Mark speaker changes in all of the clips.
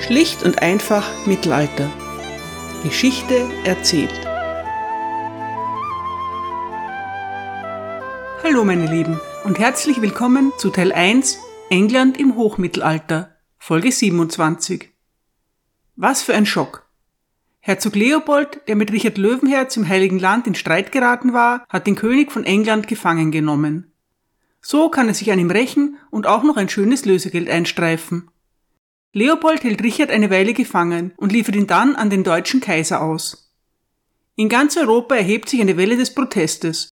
Speaker 1: Schlicht und einfach Mittelalter. Geschichte erzählt. Hallo meine Lieben und herzlich willkommen zu Teil 1 England im Hochmittelalter, Folge 27. Was für ein Schock. Herzog Leopold, der mit Richard Löwenherz im Heiligen Land in Streit geraten war, hat den König von England gefangen genommen. So kann er sich an ihm rächen und auch noch ein schönes Lösegeld einstreifen. Leopold hält Richard eine Weile gefangen und liefert ihn dann an den deutschen Kaiser aus. In ganz Europa erhebt sich eine Welle des Protestes.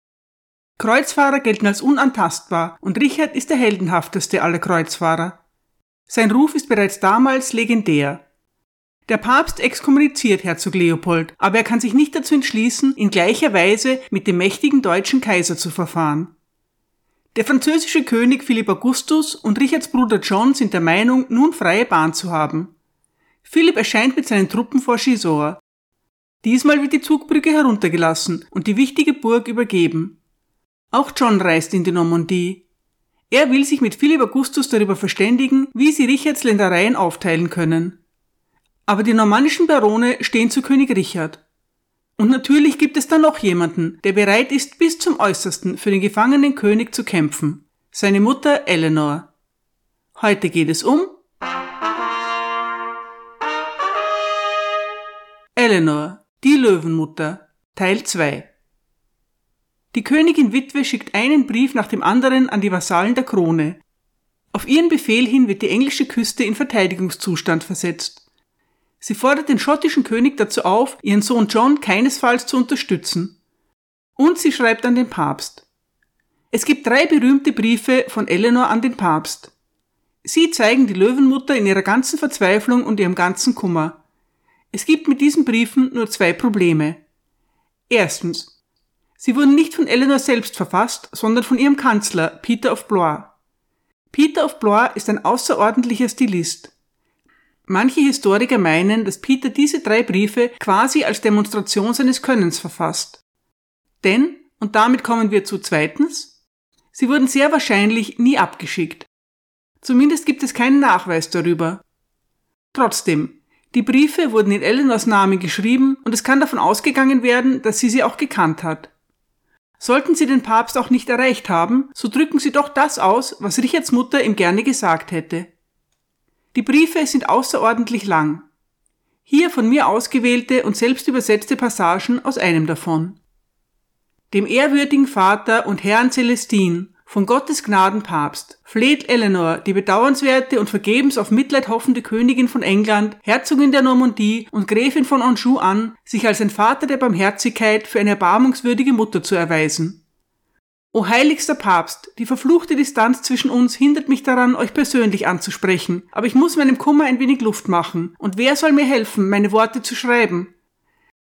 Speaker 1: Kreuzfahrer gelten als unantastbar und Richard ist der heldenhafteste aller Kreuzfahrer. Sein Ruf ist bereits damals legendär. Der Papst exkommuniziert Herzog Leopold, aber er kann sich nicht dazu entschließen, in gleicher Weise mit dem mächtigen deutschen Kaiser zu verfahren. Der französische König Philipp Augustus und Richards Bruder John sind der Meinung, nun freie Bahn zu haben. Philipp erscheint mit seinen Truppen vor Gisors. Diesmal wird die Zugbrücke heruntergelassen und die wichtige Burg übergeben. Auch John reist in die Normandie. Er will sich mit Philipp Augustus darüber verständigen, wie sie Richards Ländereien aufteilen können. Aber die normannischen Barone stehen zu König Richard. Und natürlich gibt es da noch jemanden, der bereit ist, bis zum Äußersten für den gefangenen König zu kämpfen. Seine Mutter Eleanor. Heute geht es um Eleanor, die Löwenmutter, Teil 2. Die Königin Witwe schickt einen Brief nach dem anderen an die Vasallen der Krone. Auf ihren Befehl hin wird die englische Küste in Verteidigungszustand versetzt. Sie fordert den schottischen König dazu auf, ihren Sohn John keinesfalls zu unterstützen. Und sie schreibt an den Papst. Es gibt drei berühmte Briefe von Eleanor an den Papst. Sie zeigen die Löwenmutter in ihrer ganzen Verzweiflung und ihrem ganzen Kummer. Es gibt mit diesen Briefen nur zwei Probleme. Erstens. Sie wurden nicht von Eleanor selbst verfasst, sondern von ihrem Kanzler, Peter of Blois. Peter of Blois ist ein außerordentlicher Stilist. Manche Historiker meinen, dass Peter diese drei Briefe quasi als Demonstration seines Könnens verfasst. Denn, und damit kommen wir zu zweitens, sie wurden sehr wahrscheinlich nie abgeschickt. Zumindest gibt es keinen Nachweis darüber. Trotzdem, die Briefe wurden in Eleanors Namen geschrieben und es kann davon ausgegangen werden, dass sie sie auch gekannt hat. Sollten sie den Papst auch nicht erreicht haben, so drücken sie doch das aus, was Richards Mutter ihm gerne gesagt hätte. Die Briefe sind außerordentlich lang. Hier von mir ausgewählte und selbst übersetzte Passagen aus einem davon. Dem ehrwürdigen Vater und Herrn Celestin, von Gottes Gnaden Papst, fleht Eleanor, die bedauernswerte und vergebens auf Mitleid hoffende Königin von England, Herzogin der Normandie und Gräfin von Anjou an, sich als ein Vater der Barmherzigkeit für eine erbarmungswürdige Mutter zu erweisen. O heiligster Papst, die verfluchte Distanz zwischen uns hindert mich daran, euch persönlich anzusprechen, aber ich muss meinem Kummer ein wenig Luft machen, und wer soll mir helfen, meine Worte zu schreiben?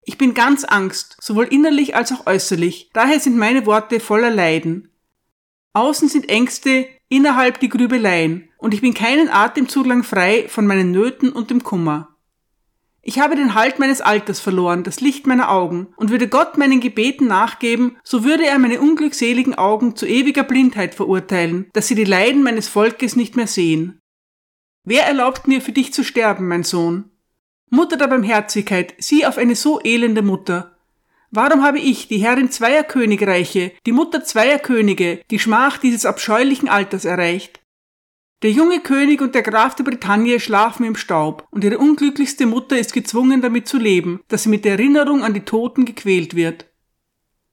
Speaker 1: Ich bin ganz Angst, sowohl innerlich als auch äußerlich, daher sind meine Worte voller Leiden. Außen sind Ängste, innerhalb die Grübeleien, und ich bin keinen Atemzug lang frei von meinen Nöten und dem Kummer. Ich habe den Halt meines Alters verloren, das Licht meiner Augen, und würde Gott meinen Gebeten nachgeben, so würde er meine unglückseligen Augen zu ewiger Blindheit verurteilen, dass sie die Leiden meines Volkes nicht mehr sehen. Wer erlaubt mir für dich zu sterben, mein Sohn? Mutter der Barmherzigkeit, sieh auf eine so elende Mutter. Warum habe ich, die Herrin zweier Königreiche, die Mutter zweier Könige, die Schmach dieses abscheulichen Alters erreicht? Der junge König und der Graf der Bretagne schlafen im Staub, und ihre unglücklichste Mutter ist gezwungen damit zu leben, dass sie mit der Erinnerung an die Toten gequält wird.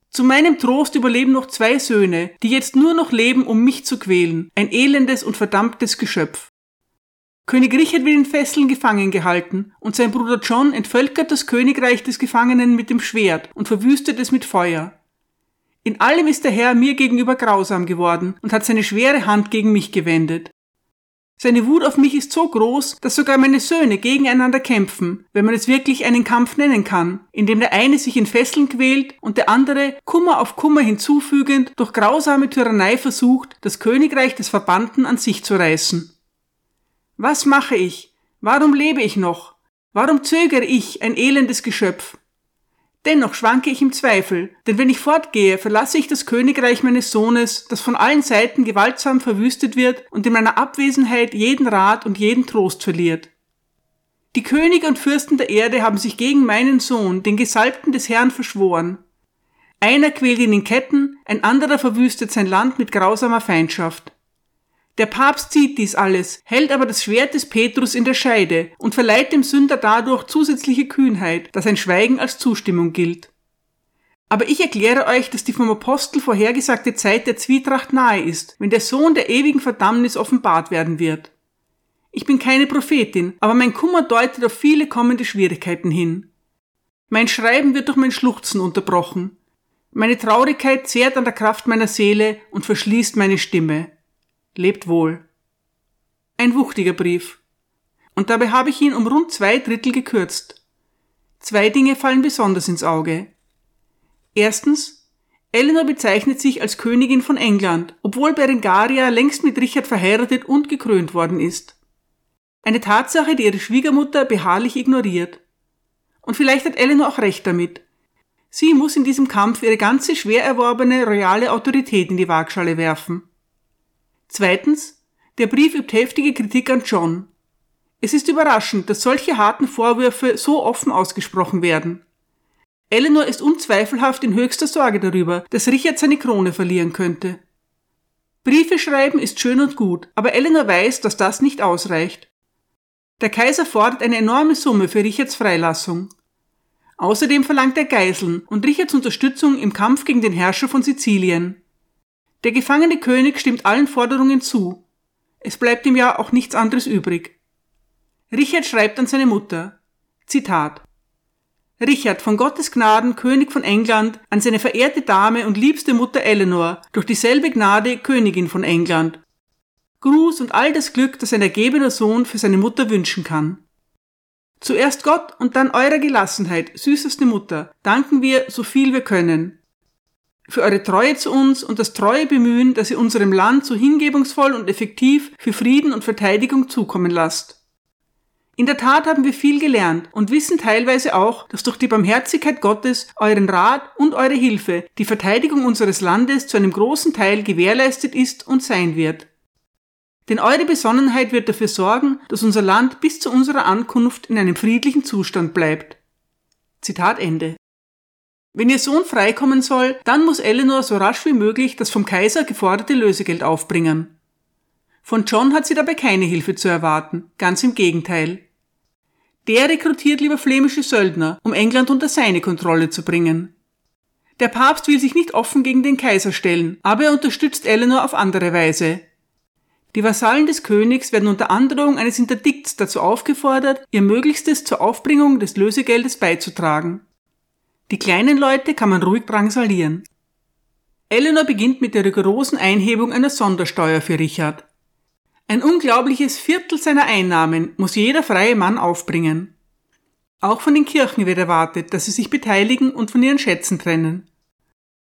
Speaker 1: Zu meinem Trost überleben noch zwei Söhne, die jetzt nur noch leben, um mich zu quälen, ein elendes und verdammtes Geschöpf. König Richard wird in Fesseln gefangen gehalten, und sein Bruder John entvölkert das Königreich des Gefangenen mit dem Schwert und verwüstet es mit Feuer. In allem ist der Herr mir gegenüber grausam geworden und hat seine schwere Hand gegen mich gewendet. Seine Wut auf mich ist so groß, dass sogar meine Söhne gegeneinander kämpfen, wenn man es wirklich einen Kampf nennen kann, in dem der eine sich in Fesseln quält und der andere, Kummer auf Kummer hinzufügend, durch grausame Tyrannei versucht, das Königreich des Verbannten an sich zu reißen. Was mache ich? Warum lebe ich noch? Warum zögere ich, ein elendes Geschöpf? Dennoch schwanke ich im Zweifel, denn wenn ich fortgehe, verlasse ich das Königreich meines Sohnes, das von allen Seiten gewaltsam verwüstet wird und in meiner Abwesenheit jeden Rat und jeden Trost verliert. Die Könige und Fürsten der Erde haben sich gegen meinen Sohn, den Gesalbten des Herrn, verschworen. Einer quält ihn in Ketten, ein anderer verwüstet sein Land mit grausamer Feindschaft. Der Papst sieht dies alles, hält aber das Schwert des Petrus in der Scheide und verleiht dem Sünder dadurch zusätzliche Kühnheit, dass ein Schweigen als Zustimmung gilt. Aber ich erkläre euch, dass die vom Apostel vorhergesagte Zeit der Zwietracht nahe ist, wenn der Sohn der ewigen Verdammnis offenbart werden wird. Ich bin keine Prophetin, aber mein Kummer deutet auf viele kommende Schwierigkeiten hin. Mein Schreiben wird durch mein Schluchzen unterbrochen. Meine Traurigkeit zehrt an der Kraft meiner Seele und verschließt meine Stimme. Lebt wohl. Ein wuchtiger Brief. Und dabei habe ich ihn um rund zwei Drittel gekürzt. Zwei Dinge fallen besonders ins Auge. Erstens, Eleanor bezeichnet sich als Königin von England, obwohl Berengaria längst mit Richard verheiratet und gekrönt worden ist. Eine Tatsache, die ihre Schwiegermutter beharrlich ignoriert. Und vielleicht hat Eleanor auch recht damit. Sie muss in diesem Kampf ihre ganze schwer erworbene royale Autorität in die Waagschale werfen. Zweitens, der Brief übt heftige Kritik an John. Es ist überraschend, dass solche harten Vorwürfe so offen ausgesprochen werden. Eleanor ist unzweifelhaft in höchster Sorge darüber, dass Richard seine Krone verlieren könnte. Briefe schreiben ist schön und gut, aber Eleanor weiß, dass das nicht ausreicht. Der Kaiser fordert eine enorme Summe für Richards Freilassung. Außerdem verlangt er Geiseln und Richards Unterstützung im Kampf gegen den Herrscher von Sizilien. Der gefangene König stimmt allen Forderungen zu. Es bleibt ihm ja auch nichts anderes übrig. Richard schreibt an seine Mutter. Zitat. Richard von Gottes Gnaden, König von England, an seine verehrte Dame und liebste Mutter Eleanor, durch dieselbe Gnade Königin von England, Gruß und all das Glück, das ein ergebener Sohn für seine Mutter wünschen kann. Zuerst Gott und dann eurer Gelassenheit, süßeste Mutter, danken wir, so viel wir können. Für eure Treue zu uns und das treue Bemühen, dass ihr unserem Land so hingebungsvoll und effektiv für Frieden und Verteidigung zukommen lasst. In der Tat haben wir viel gelernt und wissen teilweise auch, dass durch die Barmherzigkeit Gottes, euren Rat und eure Hilfe die Verteidigung unseres Landes zu einem großen Teil gewährleistet ist und sein wird. Denn eure Besonnenheit wird dafür sorgen, dass unser Land bis zu unserer Ankunft in einem friedlichen Zustand bleibt. Zitat Ende. Wenn ihr Sohn freikommen soll, dann muss Eleanor so rasch wie möglich das vom Kaiser geforderte Lösegeld aufbringen. Von John hat sie dabei keine Hilfe zu erwarten, ganz im Gegenteil. Der rekrutiert lieber flämische Söldner, um England unter seine Kontrolle zu bringen. Der Papst will sich nicht offen gegen den Kaiser stellen, aber er unterstützt Eleanor auf andere Weise, die Vasallen des Königs werden unter Androhung eines Interdikts dazu aufgefordert, ihr Möglichstes zur Aufbringung des Lösegeldes beizutragen. Die kleinen Leute kann man ruhig drangsalieren. Eleanor beginnt mit der rigorosen Einhebung einer Sondersteuer für Richard. Ein unglaubliches Viertel seiner Einnahmen muss jeder freie Mann aufbringen. Auch von den Kirchen wird erwartet, dass sie sich beteiligen und von ihren Schätzen trennen.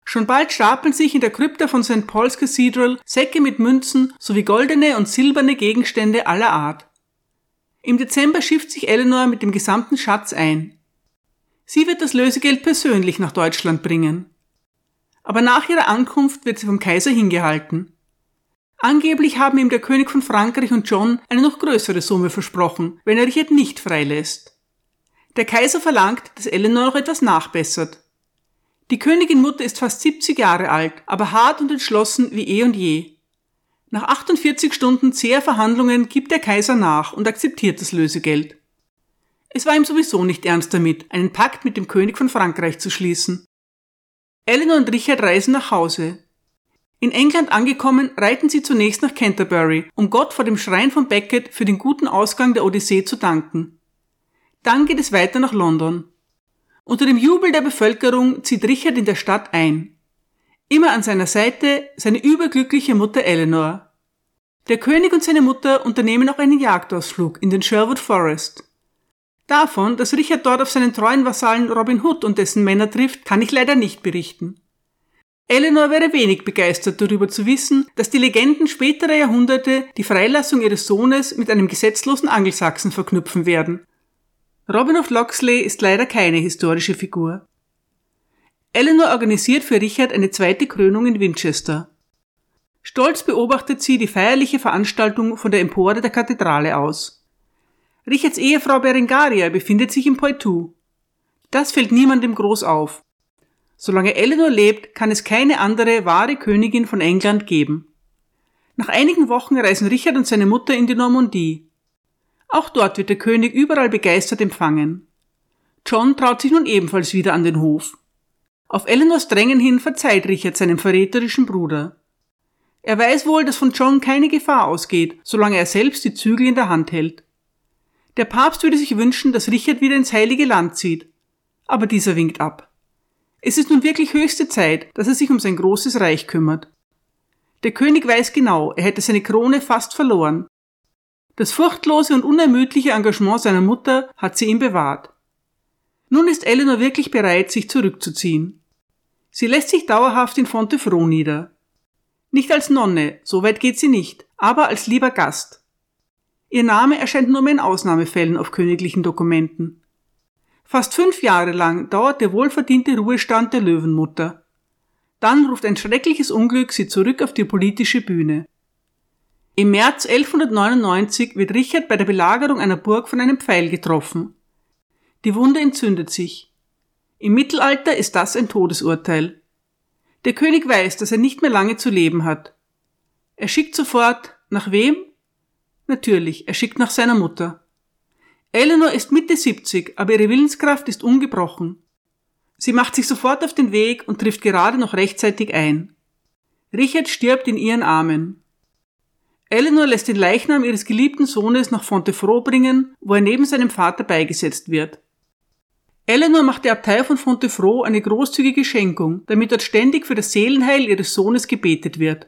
Speaker 1: Schon bald stapeln sich in der Krypta von St. Paul's Cathedral Säcke mit Münzen sowie goldene und silberne Gegenstände aller Art. Im Dezember schifft sich Eleanor mit dem gesamten Schatz ein. Sie wird das Lösegeld persönlich nach Deutschland bringen. Aber nach ihrer Ankunft wird sie vom Kaiser hingehalten. Angeblich haben ihm der König von Frankreich und John eine noch größere Summe versprochen, wenn er Richard nicht freilässt. Der Kaiser verlangt, dass Eleanor noch etwas nachbessert. Die Königin Mutter ist fast 70 Jahre alt, aber hart und entschlossen wie eh und je. Nach 48 Stunden zäher Verhandlungen gibt der Kaiser nach und akzeptiert das Lösegeld. Es war ihm sowieso nicht ernst damit, einen Pakt mit dem König von Frankreich zu schließen. Eleanor und Richard reisen nach Hause. In England angekommen, reiten sie zunächst nach Canterbury, um Gott vor dem Schrein von Becket für den guten Ausgang der Odyssee zu danken. Dann geht es weiter nach London. Unter dem Jubel der Bevölkerung zieht Richard in der Stadt ein. Immer an seiner Seite seine überglückliche Mutter Eleanor. Der König und seine Mutter unternehmen auch einen Jagdausflug in den Sherwood Forest. Davon, dass Richard dort auf seinen treuen Vasallen Robin Hood und dessen Männer trifft, kann ich leider nicht berichten. Eleanor wäre wenig begeistert darüber zu wissen, dass die Legenden späterer Jahrhunderte die Freilassung ihres Sohnes mit einem gesetzlosen Angelsachsen verknüpfen werden Robin of Locksley ist leider keine historische Figur. Eleanor organisiert für Richard eine zweite Krönung in Winchester. Stolz beobachtet sie die feierliche Veranstaltung von der Empore der Kathedrale aus. Richards Ehefrau Berengaria befindet sich im Poitou. Das fällt niemandem groß auf. Solange Eleanor lebt, kann es keine andere wahre Königin von England geben. Nach einigen Wochen reisen Richard und seine Mutter in die Normandie. Auch dort wird der König überall begeistert empfangen. John traut sich nun ebenfalls wieder an den Hof. Auf Eleanors Drängen hin verzeiht Richard seinem verräterischen Bruder. Er weiß wohl, dass von John keine Gefahr ausgeht, solange er selbst die Zügel in der Hand hält. Der Papst würde sich wünschen, dass Richard wieder ins heilige Land zieht, aber dieser winkt ab. Es ist nun wirklich höchste Zeit, dass er sich um sein großes Reich kümmert. Der König weiß genau, er hätte seine Krone fast verloren. Das furchtlose und unermüdliche Engagement seiner Mutter hat sie ihm bewahrt. Nun ist Eleanor wirklich bereit, sich zurückzuziehen. Sie lässt sich dauerhaft in Fontevraud nieder. Nicht als Nonne, so weit geht sie nicht, aber als lieber Gast. Ihr Name erscheint nur mehr in Ausnahmefällen auf königlichen Dokumenten. Fast fünf Jahre lang dauert der wohlverdiente Ruhestand der Löwenmutter. Dann ruft ein schreckliches Unglück sie zurück auf die politische Bühne. Im März 1199 wird Richard bei der Belagerung einer Burg von einem Pfeil getroffen. Die Wunde entzündet sich. Im Mittelalter ist das ein Todesurteil. Der König weiß, dass er nicht mehr lange zu leben hat. Er schickt sofort, nach wem? Natürlich, er schickt nach seiner Mutter. Eleanor ist Mitte 70, aber ihre Willenskraft ist ungebrochen. Sie macht sich sofort auf den Weg und trifft gerade noch rechtzeitig ein. Richard stirbt in ihren Armen. Eleanor lässt den Leichnam ihres geliebten Sohnes nach Fontevraud bringen, wo er neben seinem Vater beigesetzt wird. Eleanor macht der Abtei von Fontevraud eine großzügige Schenkung, damit dort ständig für das Seelenheil ihres Sohnes gebetet wird.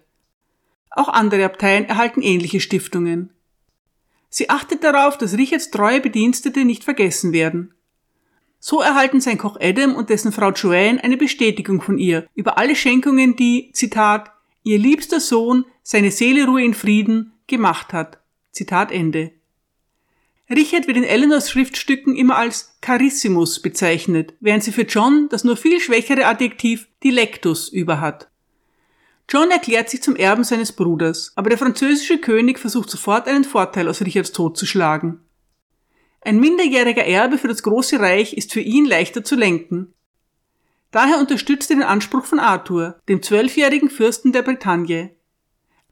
Speaker 1: Auch andere Abteien erhalten ähnliche Stiftungen. Sie achtet darauf, dass Richards treue Bedienstete nicht vergessen werden. So erhalten sein Koch Adam und dessen Frau Joanne eine Bestätigung von ihr über alle Schenkungen, die, Zitat, ihr liebster Sohn, seine Seele ruhe in Frieden, gemacht hat. Zitat Ende. Richard wird in Eleanors Schriftstücken immer als Carissimus bezeichnet, während sie für John das nur viel schwächere Adjektiv Dilectus überhat. John erklärt sich zum Erben seines Bruders, aber der französische König versucht sofort einen Vorteil aus Richards Tod zu schlagen. Ein minderjähriger Erbe für das große Reich ist für ihn leichter zu lenken. Daher unterstützt er den Anspruch von Arthur, dem zwölfjährigen Fürsten der Bretagne.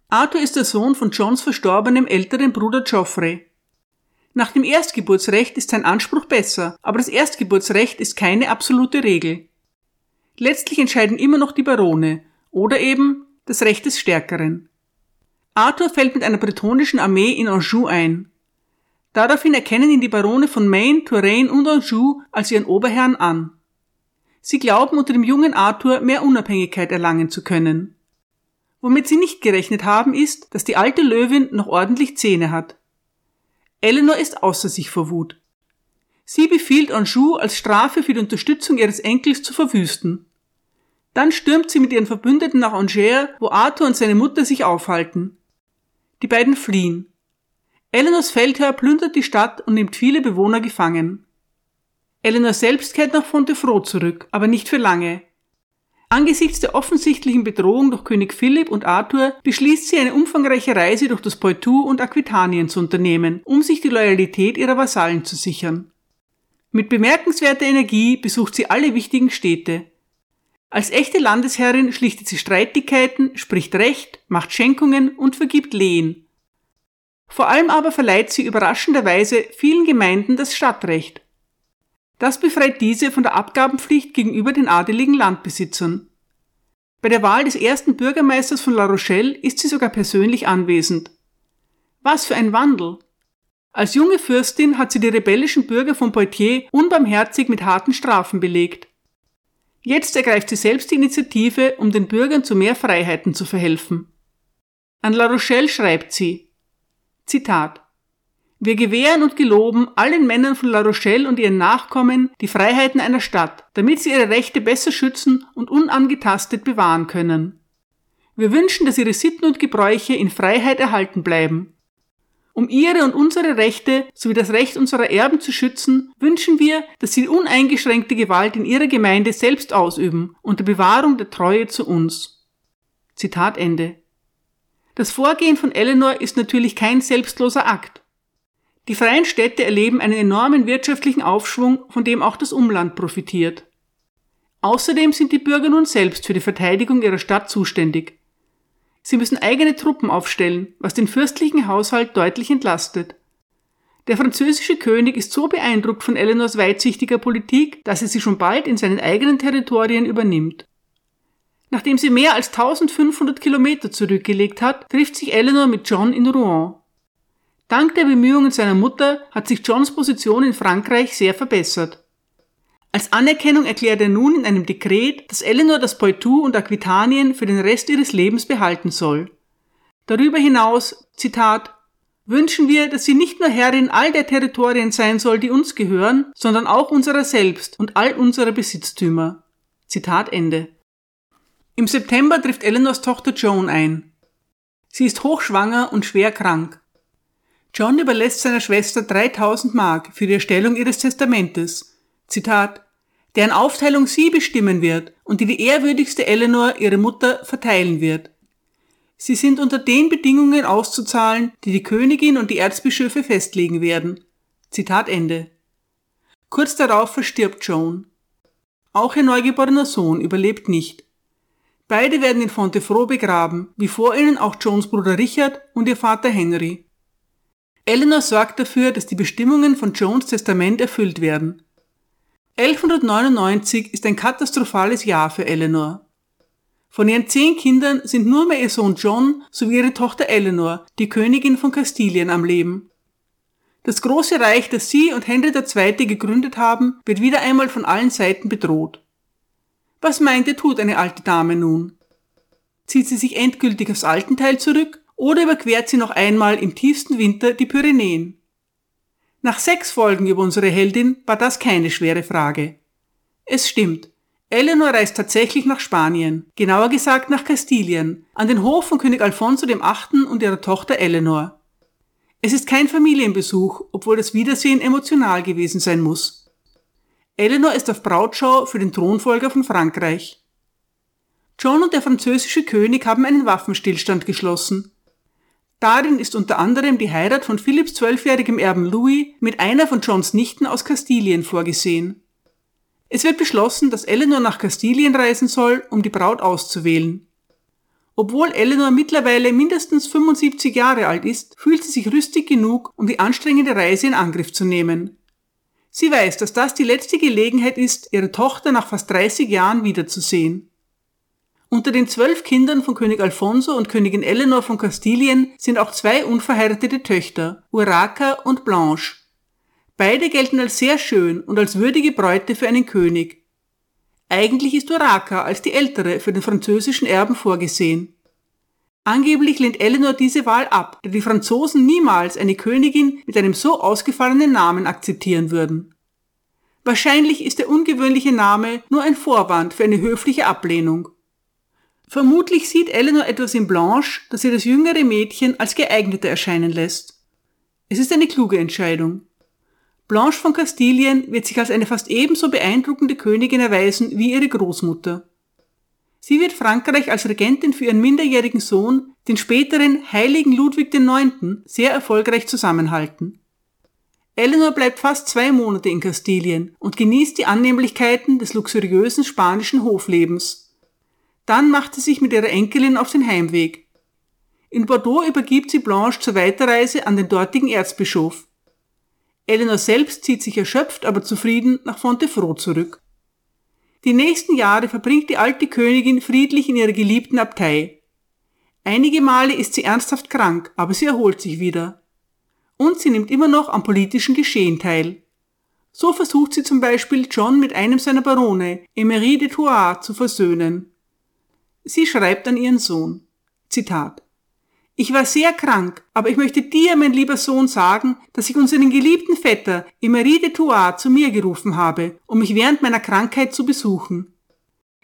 Speaker 1: Arthur ist der Sohn von Johns verstorbenem älteren Bruder Geoffrey. Nach dem Erstgeburtsrecht ist sein Anspruch besser, aber das Erstgeburtsrecht ist keine absolute Regel. Letztlich entscheiden immer noch die Barone oder eben das Recht des Stärkeren. Arthur fällt mit einer bretonischen Armee in Anjou ein. Daraufhin erkennen ihn die Barone von Maine, Touraine und Anjou als ihren Oberherrn an. Sie glauben, unter dem jungen Arthur mehr Unabhängigkeit erlangen zu können. Womit sie nicht gerechnet haben, ist, dass die alte Löwin noch ordentlich Zähne hat. Eleanor ist außer sich vor Wut. Sie befiehlt Anjou als Strafe für die Unterstützung ihres Enkels zu verwüsten. Dann stürmt sie mit ihren Verbündeten nach Angers, wo Arthur und seine Mutter sich aufhalten. Die beiden fliehen. Eleanors Feldherr plündert die Stadt und nimmt viele Bewohner gefangen. Eleanor selbst kehrt nach Fontevraud zurück, aber nicht für lange. Angesichts der offensichtlichen Bedrohung durch König Philipp und Arthur beschließt sie eine umfangreiche Reise durch das Poitou und Aquitanien zu unternehmen, um sich die Loyalität ihrer Vasallen zu sichern. Mit bemerkenswerter Energie besucht sie alle wichtigen Städte. Als echte Landesherrin schlichtet sie Streitigkeiten, spricht Recht, macht Schenkungen und vergibt Lehen. Vor allem aber verleiht sie überraschenderweise vielen Gemeinden das Stadtrecht das befreit diese von der Abgabenpflicht gegenüber den adeligen Landbesitzern. Bei der Wahl des ersten Bürgermeisters von La Rochelle ist sie sogar persönlich anwesend. Was für ein Wandel! Als junge Fürstin hat sie die rebellischen Bürger von Poitiers unbarmherzig mit harten Strafen belegt. Jetzt ergreift sie selbst die Initiative, um den Bürgern zu mehr Freiheiten zu verhelfen. An La Rochelle schreibt sie, Zitat, wir gewähren und geloben allen Männern von La Rochelle und ihren Nachkommen die Freiheiten einer Stadt, damit sie ihre Rechte besser schützen und unangetastet bewahren können. Wir wünschen, dass ihre Sitten und Gebräuche in Freiheit erhalten bleiben. Um ihre und unsere Rechte sowie das Recht unserer Erben zu schützen, wünschen wir, dass sie uneingeschränkte Gewalt in ihrer Gemeinde selbst ausüben, unter Bewahrung der Treue zu uns. Zitat Ende. Das Vorgehen von Eleanor ist natürlich kein selbstloser Akt. Die freien Städte erleben einen enormen wirtschaftlichen Aufschwung, von dem auch das Umland profitiert. Außerdem sind die Bürger nun selbst für die Verteidigung ihrer Stadt zuständig. Sie müssen eigene Truppen aufstellen, was den fürstlichen Haushalt deutlich entlastet. Der französische König ist so beeindruckt von Eleanors weitsichtiger Politik, dass er sie schon bald in seinen eigenen Territorien übernimmt. Nachdem sie mehr als 1500 Kilometer zurückgelegt hat, trifft sich Eleanor mit John in Rouen. Dank der Bemühungen seiner Mutter hat sich Johns Position in Frankreich sehr verbessert. Als Anerkennung erklärt er nun in einem Dekret, dass Eleanor das Poitou und Aquitanien für den Rest ihres Lebens behalten soll. Darüber hinaus, Zitat, wünschen wir, dass sie nicht nur Herrin all der Territorien sein soll, die uns gehören, sondern auch unserer selbst und all unserer Besitztümer. Zitat Ende. Im September trifft Eleanors Tochter Joan ein. Sie ist hochschwanger und schwer krank. John überlässt seiner Schwester 3000 Mark für die Erstellung ihres Testamentes. Zitat, deren Aufteilung sie bestimmen wird und die die ehrwürdigste Eleanor, ihre Mutter, verteilen wird. Sie sind unter den Bedingungen auszuzahlen, die die Königin und die Erzbischöfe festlegen werden. Zitat Ende. Kurz darauf verstirbt Joan. Auch ihr neugeborener Sohn überlebt nicht. Beide werden in Fontevraud begraben, wie vor ihnen auch Joans Bruder Richard und ihr Vater Henry. Eleanor sorgt dafür, dass die Bestimmungen von Jones Testament erfüllt werden. 1199 ist ein katastrophales Jahr für Eleanor. Von ihren zehn Kindern sind nur mehr ihr Sohn John sowie ihre Tochter Eleanor, die Königin von Kastilien, am Leben. Das große Reich, das sie und Henry II. gegründet haben, wird wieder einmal von allen Seiten bedroht. Was meint ihr tut eine alte Dame nun? Zieht sie sich endgültig aufs Altenteil zurück oder überquert sie noch einmal im tiefsten Winter die Pyrenäen? Nach sechs Folgen über unsere Heldin war das keine schwere Frage. Es stimmt. Eleanor reist tatsächlich nach Spanien, genauer gesagt nach Kastilien, an den Hof von König Alfonso VIII. und ihrer Tochter Eleanor. Es ist kein Familienbesuch, obwohl das Wiedersehen emotional gewesen sein muss. Eleanor ist auf Brautschau für den Thronfolger von Frankreich. John und der französische König haben einen Waffenstillstand geschlossen. Darin ist unter anderem die Heirat von Philipps zwölfjährigem Erben Louis mit einer von Johns Nichten aus Kastilien vorgesehen. Es wird beschlossen, dass Eleanor nach Kastilien reisen soll, um die Braut auszuwählen. Obwohl Eleanor mittlerweile mindestens 75 Jahre alt ist, fühlt sie sich rüstig genug, um die anstrengende Reise in Angriff zu nehmen. Sie weiß, dass das die letzte Gelegenheit ist, ihre Tochter nach fast 30 Jahren wiederzusehen. Unter den zwölf Kindern von König Alfonso und Königin Eleanor von Kastilien sind auch zwei unverheiratete Töchter, Urraca und Blanche. Beide gelten als sehr schön und als würdige Bräute für einen König. Eigentlich ist Urraca als die ältere für den französischen Erben vorgesehen. Angeblich lehnt Eleanor diese Wahl ab, da die Franzosen niemals eine Königin mit einem so ausgefallenen Namen akzeptieren würden. Wahrscheinlich ist der ungewöhnliche Name nur ein Vorwand für eine höfliche Ablehnung. Vermutlich sieht Eleanor etwas in Blanche, das ihr das jüngere Mädchen als geeigneter erscheinen lässt. Es ist eine kluge Entscheidung. Blanche von Kastilien wird sich als eine fast ebenso beeindruckende Königin erweisen wie ihre Großmutter. Sie wird Frankreich als Regentin für ihren minderjährigen Sohn, den späteren heiligen Ludwig IX., sehr erfolgreich zusammenhalten. Eleanor bleibt fast zwei Monate in Kastilien und genießt die Annehmlichkeiten des luxuriösen spanischen Hoflebens, dann macht sie sich mit ihrer Enkelin auf den Heimweg. In Bordeaux übergibt sie Blanche zur Weiterreise an den dortigen Erzbischof. Eleanor selbst zieht sich erschöpft, aber zufrieden nach Fontevraud zurück. Die nächsten Jahre verbringt die alte Königin friedlich in ihrer geliebten Abtei. Einige Male ist sie ernsthaft krank, aber sie erholt sich wieder. Und sie nimmt immer noch am politischen Geschehen teil. So versucht sie zum Beispiel John mit einem seiner Barone, Emery de Thouars, zu versöhnen. Sie schreibt an ihren Sohn. Zitat. Ich war sehr krank, aber ich möchte dir, mein lieber Sohn, sagen, dass ich unseren geliebten Vetter Emery de Thouars zu mir gerufen habe, um mich während meiner Krankheit zu besuchen.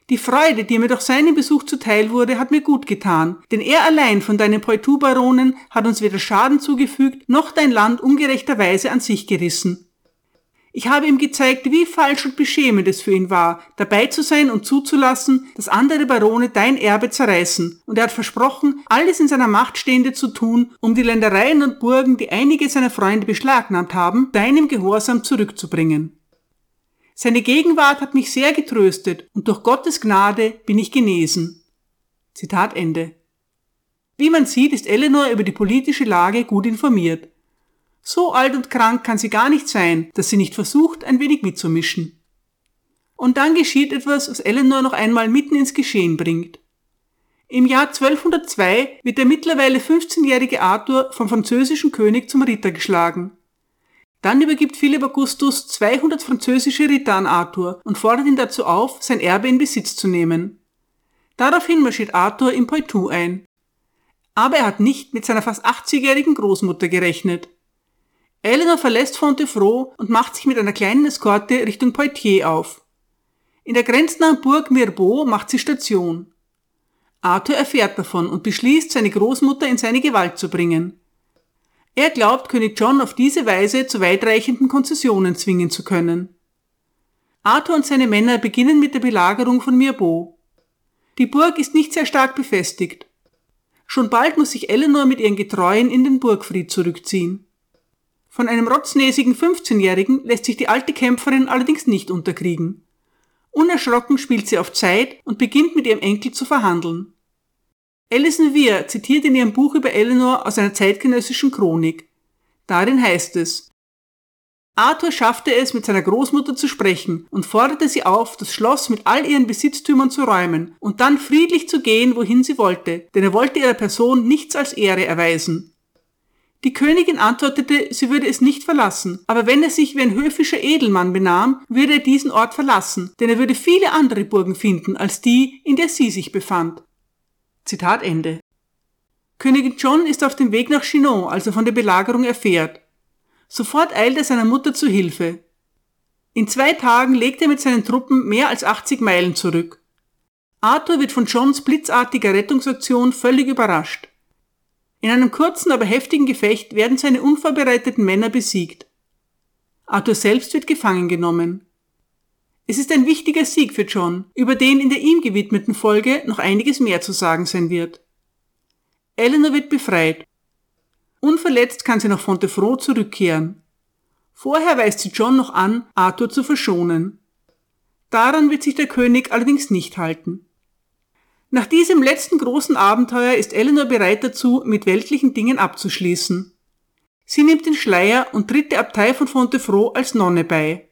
Speaker 1: Die Freude, die mir durch seinen Besuch zuteil wurde, hat mir gut getan, denn er allein von deinen Poitou-Baronen hat uns weder Schaden zugefügt, noch dein Land ungerechterweise an sich gerissen. Ich habe ihm gezeigt, wie falsch und beschämend es für ihn war, dabei zu sein und zuzulassen, dass andere Barone dein Erbe zerreißen, und er hat versprochen, alles in seiner Macht Stehende zu tun, um die Ländereien und Burgen, die einige seiner Freunde beschlagnahmt haben, deinem Gehorsam zurückzubringen. Seine Gegenwart hat mich sehr getröstet, und durch Gottes Gnade bin ich genesen. Zitat Ende. Wie man sieht, ist Eleanor über die politische Lage gut informiert. So alt und krank kann sie gar nicht sein, dass sie nicht versucht, ein wenig mitzumischen. Und dann geschieht etwas, was Eleanor noch einmal mitten ins Geschehen bringt. Im Jahr 1202 wird der mittlerweile 15-jährige Arthur vom französischen König zum Ritter geschlagen. Dann übergibt Philipp Augustus 200 französische Ritter an Arthur und fordert ihn dazu auf, sein Erbe in Besitz zu nehmen. Daraufhin marschiert Arthur im Poitou ein. Aber er hat nicht mit seiner fast 80-jährigen Großmutter gerechnet. Eleanor verlässt Fontevraud und macht sich mit einer kleinen Eskorte Richtung Poitiers auf. In der grenznahen Burg Mirbeau macht sie Station. Arthur erfährt davon und beschließt, seine Großmutter in seine Gewalt zu bringen. Er glaubt, König John auf diese Weise zu weitreichenden Konzessionen zwingen zu können. Arthur und seine Männer beginnen mit der Belagerung von Mirbeau. Die Burg ist nicht sehr stark befestigt. Schon bald muss sich Eleanor mit ihren Getreuen in den Burgfried zurückziehen. Von einem rotznäsigen 15-Jährigen lässt sich die alte Kämpferin allerdings nicht unterkriegen. Unerschrocken spielt sie auf Zeit und beginnt mit ihrem Enkel zu verhandeln. Alison Weir zitiert in ihrem Buch über Eleanor aus einer zeitgenössischen Chronik. Darin heißt es, Arthur schaffte es, mit seiner Großmutter zu sprechen und forderte sie auf, das Schloss mit all ihren Besitztümern zu räumen und dann friedlich zu gehen, wohin sie wollte, denn er wollte ihrer Person nichts als Ehre erweisen. Die Königin antwortete, sie würde es nicht verlassen, aber wenn er sich wie ein höfischer Edelmann benahm, würde er diesen Ort verlassen, denn er würde viele andere Burgen finden als die, in der sie sich befand. Zitat Ende. Königin John ist auf dem Weg nach Chinon, als er von der Belagerung erfährt. Sofort eilt er seiner Mutter zu Hilfe. In zwei Tagen legt er mit seinen Truppen mehr als 80 Meilen zurück. Arthur wird von Johns blitzartiger Rettungsaktion völlig überrascht. In einem kurzen, aber heftigen Gefecht werden seine unvorbereiteten Männer besiegt. Arthur selbst wird gefangen genommen. Es ist ein wichtiger Sieg für John, über den in der ihm gewidmeten Folge noch einiges mehr zu sagen sein wird. Eleanor wird befreit. Unverletzt kann sie nach Fontefraud zurückkehren. Vorher weist sie John noch an, Arthur zu verschonen. Daran wird sich der König allerdings nicht halten. Nach diesem letzten großen Abenteuer ist Eleanor bereit dazu, mit weltlichen Dingen abzuschließen. Sie nimmt den Schleier und tritt der Abtei von Fontevraud als Nonne bei.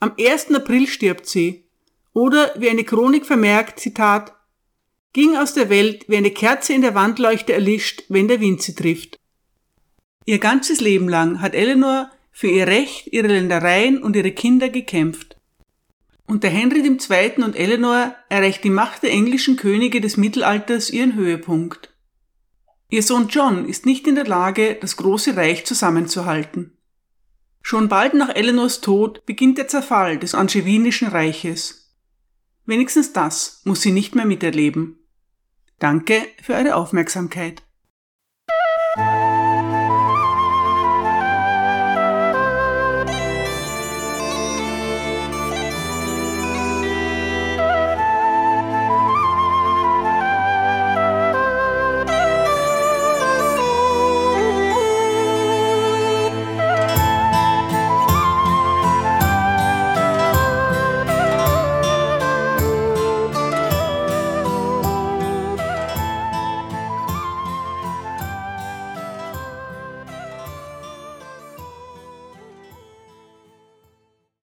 Speaker 1: Am 1. April stirbt sie. Oder, wie eine Chronik vermerkt, Zitat, ging aus der Welt, wie eine Kerze in der Wandleuchte erlischt, wenn der Wind sie trifft. Ihr ganzes Leben lang hat Eleanor für ihr Recht, ihre Ländereien und ihre Kinder gekämpft. Unter Henry II. und Eleanor erreicht die Macht der englischen Könige des Mittelalters ihren Höhepunkt. Ihr Sohn John ist nicht in der Lage, das große Reich zusammenzuhalten. Schon bald nach Eleanors Tod beginnt der Zerfall des Angevinischen Reiches. Wenigstens das muss sie nicht mehr miterleben. Danke für eure Aufmerksamkeit.